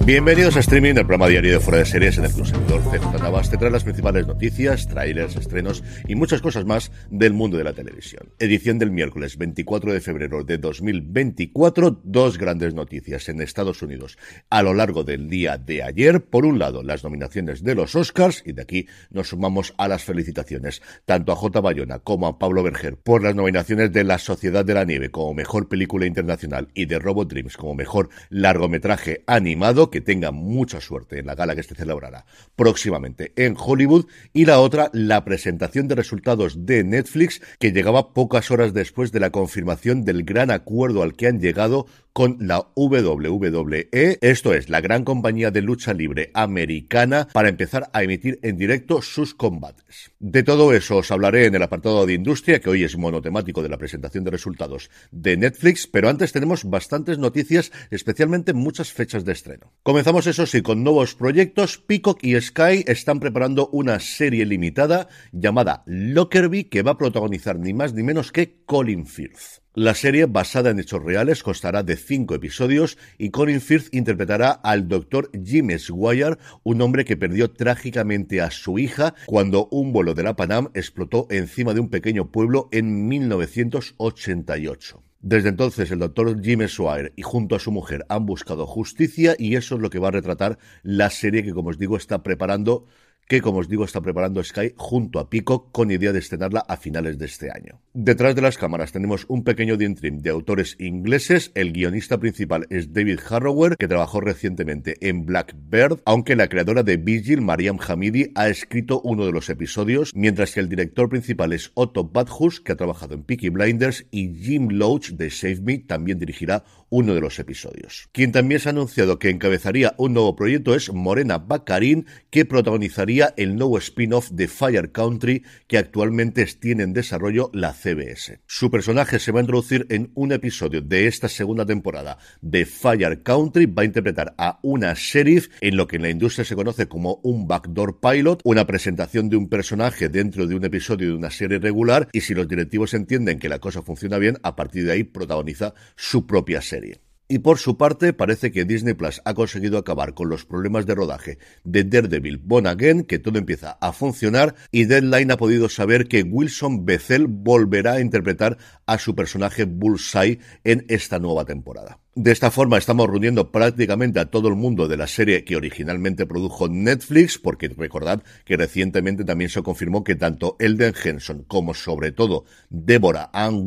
Bienvenidos a streaming del programa diario de Fuera de Series en el Club Servidor CJ Navas. Te trae las principales noticias, trailers, estrenos y muchas cosas más del mundo de la televisión. Edición del miércoles 24 de febrero de 2024. Dos grandes noticias en Estados Unidos a lo largo del día de ayer. Por un lado, las nominaciones de los Oscars y de aquí nos sumamos a las felicitaciones tanto a J. Bayona como a Pablo Berger por las nominaciones de La Sociedad de la Nieve como mejor película internacional y de Robot Dreams como mejor largometraje animado que tenga mucha suerte en la gala que se celebrará próximamente en Hollywood. Y la otra, la presentación de resultados de Netflix que llegaba pocas horas después de la confirmación del gran acuerdo al que han llegado con la WWE, esto es, la gran compañía de lucha libre americana, para empezar a emitir en directo sus combates. De todo eso os hablaré en el apartado de industria, que hoy es monotemático de la presentación de resultados de Netflix, pero antes tenemos bastantes noticias, especialmente muchas fechas de estreno. Comenzamos eso sí con nuevos proyectos. Peacock y Sky están preparando una serie limitada llamada Lockerbie que va a protagonizar ni más ni menos que Colin Firth. La serie, basada en hechos reales, constará de cinco episodios y Colin Firth interpretará al doctor Jim Swire, un hombre que perdió trágicamente a su hija cuando un vuelo de la Panam explotó encima de un pequeño pueblo en 1988. Desde entonces, el doctor Jim Swire y junto a su mujer han buscado justicia y eso es lo que va a retratar la serie que, como os digo, está preparando que como os digo está preparando Sky junto a Pico con idea de estrenarla a finales de este año. Detrás de las cámaras tenemos un pequeño dientrim de autores ingleses, el guionista principal es David Harrower, que trabajó recientemente en Blackbird, aunque la creadora de Vigil, Mariam Hamidi, ha escrito uno de los episodios, mientras que el director principal es Otto Badhus, que ha trabajado en Peaky Blinders, y Jim Loach de Save Me también dirigirá uno de los episodios. Quien también se ha anunciado que encabezaría un nuevo proyecto es Morena Baccarin, que protagonizaría el nuevo spin-off de Fire Country que actualmente tiene en desarrollo la CBS. Su personaje se va a introducir en un episodio de esta segunda temporada de Fire Country, va a interpretar a una sheriff en lo que en la industria se conoce como un backdoor pilot, una presentación de un personaje dentro de un episodio de una serie regular y si los directivos entienden que la cosa funciona bien, a partir de ahí protagoniza su propia serie. Y por su parte, parece que Disney Plus ha conseguido acabar con los problemas de rodaje de Daredevil Born Again, que todo empieza a funcionar, y Deadline ha podido saber que Wilson Bethel volverá a interpretar a su personaje Bullseye en esta nueva temporada. De esta forma estamos reuniendo prácticamente a todo el mundo de la serie que originalmente produjo Netflix, porque recordad que recientemente también se confirmó que tanto Elden Henson como sobre todo Deborah Ann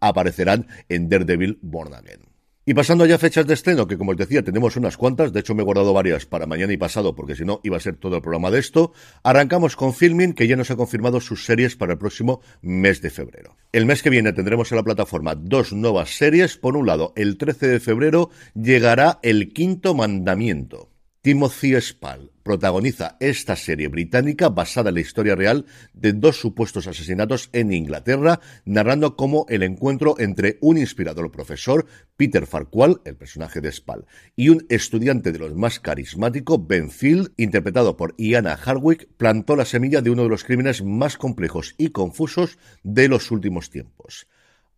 aparecerán en Daredevil Born Again. Y pasando ya a fechas de estreno, que como os decía, tenemos unas cuantas, de hecho me he guardado varias para mañana y pasado, porque si no iba a ser todo el programa de esto, arrancamos con Filming, que ya nos ha confirmado sus series para el próximo mes de febrero. El mes que viene tendremos en la plataforma dos nuevas series. Por un lado, el 13 de febrero llegará El Quinto Mandamiento. Timothy Spall protagoniza esta serie británica basada en la historia real de dos supuestos asesinatos en Inglaterra, narrando cómo el encuentro entre un inspirador profesor, Peter Farquhar, el personaje de Spall, y un estudiante de los más carismáticos, Ben Field, interpretado por Iana Hardwick, plantó la semilla de uno de los crímenes más complejos y confusos de los últimos tiempos.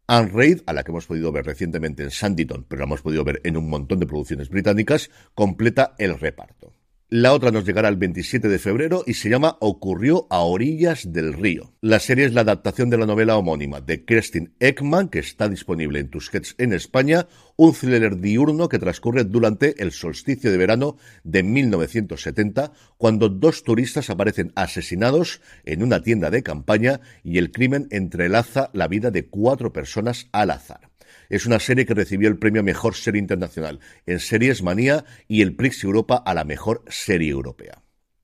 Anne Reid, a la que hemos podido ver recientemente en Sanditon, pero la hemos podido ver en un montón de producciones británicas, completa el reparto. La otra nos llegará el 27 de febrero y se llama Ocurrió a orillas del río. La serie es la adaptación de la novela homónima de Kerstin Ekman, que está disponible en Tusquets en España, un thriller diurno que transcurre durante el solsticio de verano de 1970, cuando dos turistas aparecen asesinados en una tienda de campaña y el crimen entrelaza la vida de cuatro personas al azar. Es una serie que recibió el premio Mejor Serie Internacional en Series Manía y el Prix Europa a la Mejor Serie Europea.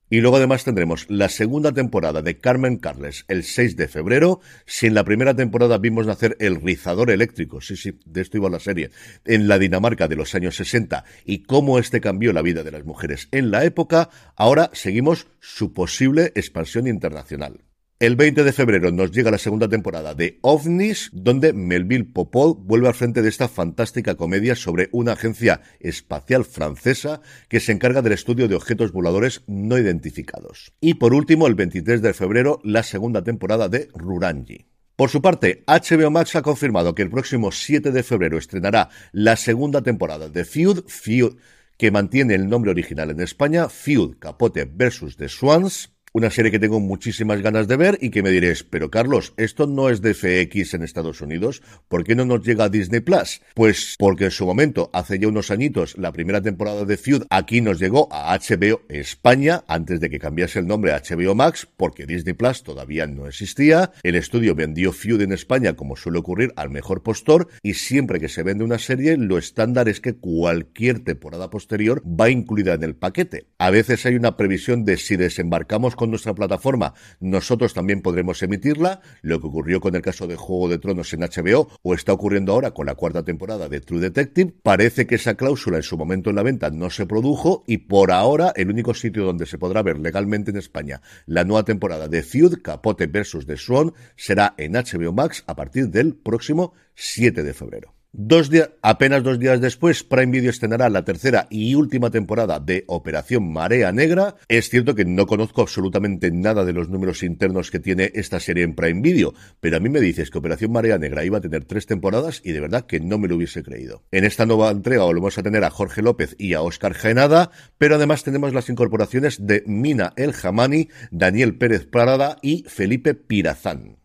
Y luego además tendremos la segunda temporada de Carmen Carles el 6 de febrero. Si en la primera temporada vimos nacer el rizador eléctrico, sí, sí, de esto iba la serie, en la Dinamarca de los años 60 y cómo este cambió la vida de las mujeres en la época, ahora seguimos su posible expansión internacional. El 20 de febrero nos llega la segunda temporada de OVNIS, donde Melville Popol vuelve al frente de esta fantástica comedia sobre una agencia espacial francesa que se encarga del estudio de objetos voladores no identificados. Y por último, el 23 de febrero, la segunda temporada de Rurangi. Por su parte, HBO Max ha confirmado que el próximo 7 de febrero estrenará la segunda temporada de Feud, Feud que mantiene el nombre original en España, Feud Capote vs. The Swans, una serie que tengo muchísimas ganas de ver y que me diréis, pero Carlos, esto no es de FX en Estados Unidos, ¿por qué no nos llega a Disney Plus? Pues porque en su momento, hace ya unos añitos, la primera temporada de Feud aquí nos llegó a HBO España antes de que cambiase el nombre a HBO Max, porque Disney Plus todavía no existía. El estudio vendió Feud en España, como suele ocurrir, al mejor postor, y siempre que se vende una serie, lo estándar es que cualquier temporada posterior va incluida en el paquete. A veces hay una previsión de si desembarcamos con nuestra plataforma, nosotros también podremos emitirla, lo que ocurrió con el caso de Juego de Tronos en HBO o está ocurriendo ahora con la cuarta temporada de True Detective. Parece que esa cláusula en su momento en la venta no se produjo y por ahora el único sitio donde se podrá ver legalmente en España la nueva temporada de Feud, Capote versus The Swan, será en HBO Max a partir del próximo 7 de febrero. Dos días, apenas dos días después, Prime Video estrenará la tercera y última temporada de Operación Marea Negra. Es cierto que no conozco absolutamente nada de los números internos que tiene esta serie en Prime Video, pero a mí me dices que Operación Marea Negra iba a tener tres temporadas y de verdad que no me lo hubiese creído. En esta nueva entrega volvemos a tener a Jorge López y a Óscar Genada, pero además tenemos las incorporaciones de Mina El Jamani, Daniel Pérez Prada y Felipe Pirazán.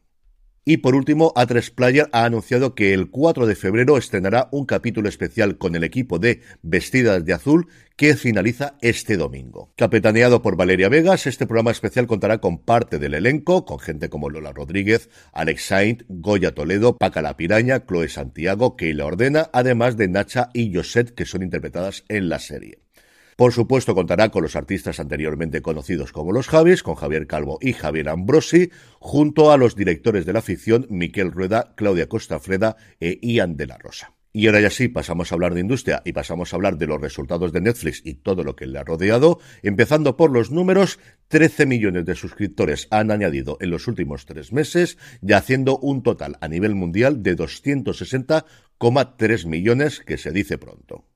Y por último, A3 Player ha anunciado que el 4 de febrero estrenará un capítulo especial con el equipo de Vestidas de Azul que finaliza este domingo. Capitaneado por Valeria Vegas, este programa especial contará con parte del elenco, con gente como Lola Rodríguez, Alex Saint, Goya Toledo, Paca La Piraña, Chloe Santiago, Keila Ordena, además de Nacha y Josette, que son interpretadas en la serie. Por supuesto, contará con los artistas anteriormente conocidos como los Javis, con Javier Calvo y Javier Ambrosi, junto a los directores de la ficción Miquel Rueda, Claudia Costafreda e Ian de la Rosa. Y ahora ya sí, pasamos a hablar de industria y pasamos a hablar de los resultados de Netflix y todo lo que le ha rodeado. Empezando por los números, 13 millones de suscriptores han añadido en los últimos tres meses, ya haciendo un total a nivel mundial de 260,3 millones, que se dice pronto.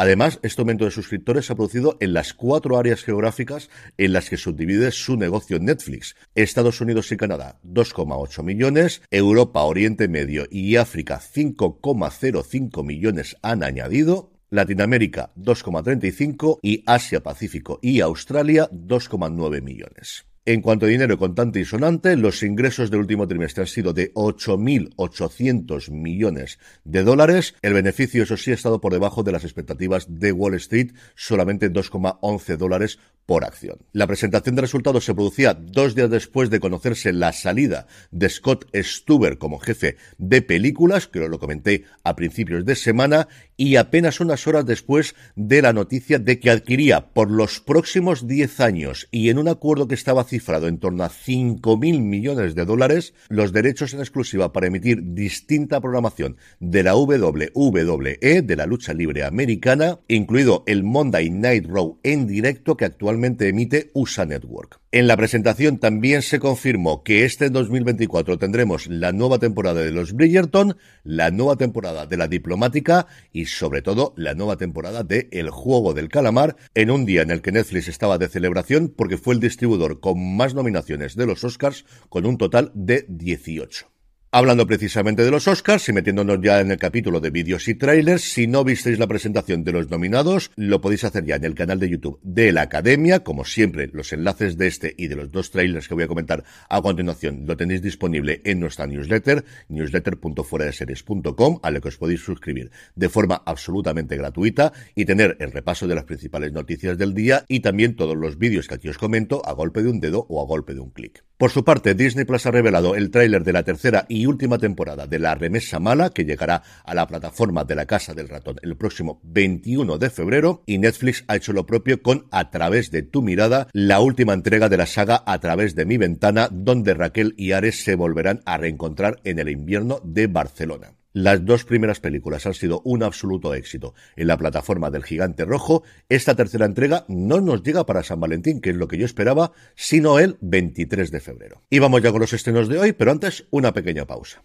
Además, este aumento de suscriptores se ha producido en las cuatro áreas geográficas en las que subdivide su negocio Netflix. Estados Unidos y Canadá, 2,8 millones, Europa, Oriente Medio y África, 5,05 millones han añadido, Latinoamérica 2,35 y Asia Pacífico y Australia 2,9 millones. En cuanto a dinero contante y sonante, los ingresos del último trimestre han sido de 8.800 millones de dólares. El beneficio, eso sí, ha estado por debajo de las expectativas de Wall Street, solamente 2,11 dólares por acción. La presentación de resultados se producía dos días después de conocerse la salida de Scott Stuber como jefe de películas, que lo comenté a principios de semana, y apenas unas horas después de la noticia de que adquiría por los próximos 10 años y en un acuerdo que estaba cifrado en torno a 5.000 millones de dólares los derechos en exclusiva para emitir distinta programación de la WWE, de la lucha libre americana, incluido el Monday Night Raw en directo que actualmente emite USA Network. En la presentación también se confirmó que este 2024 tendremos la nueva temporada de los Bridgerton, la nueva temporada de la Diplomática y sobre todo la nueva temporada de El Juego del Calamar en un día en el que Netflix estaba de celebración porque fue el distribuidor con más nominaciones de los Oscars con un total de 18. Hablando precisamente de los Oscars y metiéndonos ya en el capítulo de vídeos y trailers, si no visteis la presentación de los nominados, lo podéis hacer ya en el canal de YouTube de la Academia. Como siempre, los enlaces de este y de los dos trailers que voy a comentar a continuación lo tenéis disponible en nuestra newsletter, newsletter.fueradeseries.com, a lo que os podéis suscribir de forma absolutamente gratuita y tener el repaso de las principales noticias del día y también todos los vídeos que aquí os comento a golpe de un dedo o a golpe de un clic. Por su parte, Disney Plus ha revelado el tráiler de la tercera y última temporada de La Remesa Mala, que llegará a la plataforma de la Casa del Ratón el próximo 21 de febrero, y Netflix ha hecho lo propio con A través de tu mirada, la última entrega de la saga A través de mi ventana, donde Raquel y Ares se volverán a reencontrar en el invierno de Barcelona. Las dos primeras películas han sido un absoluto éxito en la plataforma del Gigante Rojo. Esta tercera entrega no nos llega para San Valentín, que es lo que yo esperaba, sino el 23 de febrero. Y vamos ya con los estrenos de hoy, pero antes una pequeña pausa.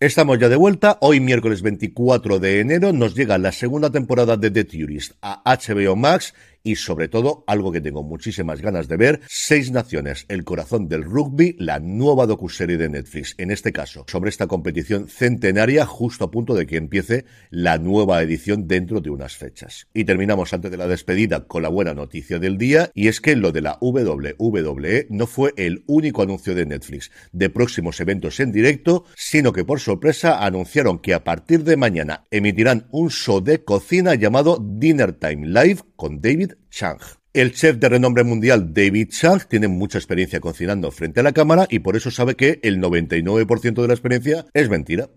Estamos ya de vuelta. Hoy, miércoles 24 de enero, nos llega la segunda temporada de The Tourist a HBO Max y sobre todo algo que tengo muchísimas ganas de ver, Seis Naciones, el corazón del rugby, la nueva docuserie de Netflix, en este caso, sobre esta competición centenaria justo a punto de que empiece la nueva edición dentro de unas fechas. Y terminamos antes de la despedida con la buena noticia del día y es que lo de la WWE no fue el único anuncio de Netflix de próximos eventos en directo, sino que por sorpresa anunciaron que a partir de mañana emitirán un show de cocina llamado Dinner Time Live con David Chang. El chef de renombre mundial David Chang tiene mucha experiencia cocinando frente a la cámara y por eso sabe que el 99% de la experiencia es mentira.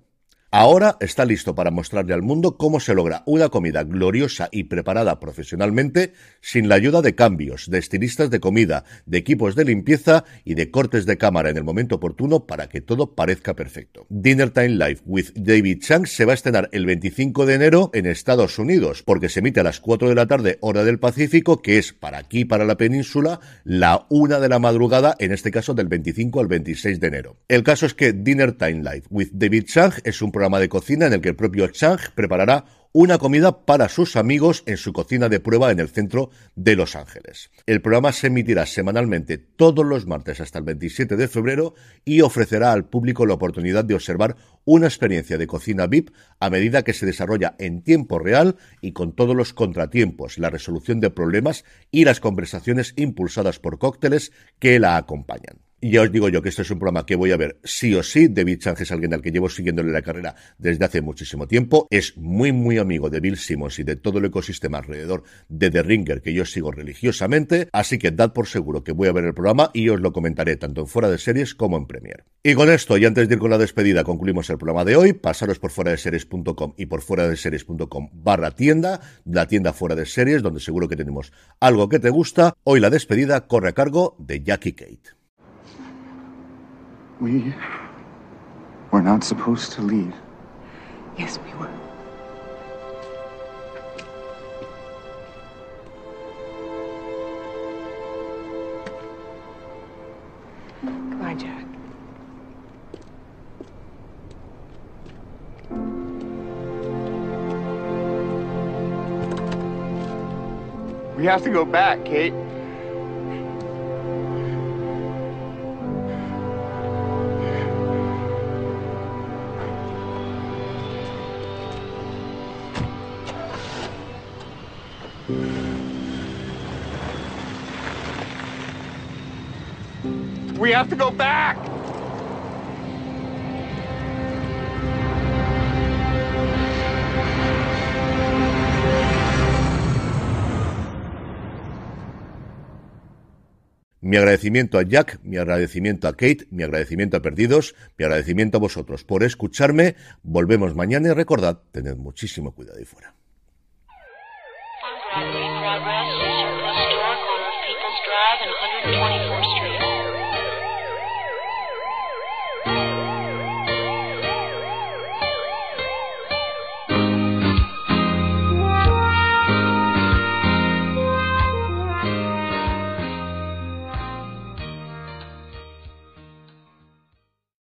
Ahora está listo para mostrarle al mundo cómo se logra una comida gloriosa y preparada profesionalmente sin la ayuda de cambios, de estilistas de comida, de equipos de limpieza y de cortes de cámara en el momento oportuno para que todo parezca perfecto. Dinner Time Live with David Chang se va a estrenar el 25 de enero en Estados Unidos porque se emite a las 4 de la tarde hora del Pacífico que es para aquí, para la península, la 1 de la madrugada, en este caso del 25 al 26 de enero. El caso es que Dinner Time Live with David Chang es un programa de cocina en el que el propio Chang preparará una comida para sus amigos en su cocina de prueba en el centro de Los Ángeles. El programa se emitirá semanalmente todos los martes hasta el 27 de febrero y ofrecerá al público la oportunidad de observar una experiencia de cocina VIP a medida que se desarrolla en tiempo real y con todos los contratiempos, la resolución de problemas y las conversaciones impulsadas por cócteles que la acompañan. Y ya os digo yo que este es un programa que voy a ver sí o sí. David es alguien al que llevo siguiéndole la carrera desde hace muchísimo tiempo. Es muy, muy amigo de Bill Simmons y de todo el ecosistema alrededor de The Ringer que yo sigo religiosamente. Así que dad por seguro que voy a ver el programa y os lo comentaré tanto en fuera de series como en Premier. Y con esto, y antes de ir con la despedida, concluimos el programa de hoy. Pasaros por fuera de series.com y por fuera de series.com barra tienda, la tienda fuera de series, donde seguro que tenemos algo que te gusta. Hoy la despedida corre a cargo de Jackie Kate. We were not supposed to leave. Yes, we were. Goodbye, Jack. We have to go back, Kate. We have to go back! Mi agradecimiento a Jack, mi agradecimiento a Kate, mi agradecimiento a Perdidos, mi agradecimiento a vosotros por escucharme. Volvemos mañana y recordad, tened muchísimo cuidado ahí fuera. progress is Station, a store corner of People's Drive and 124th Street.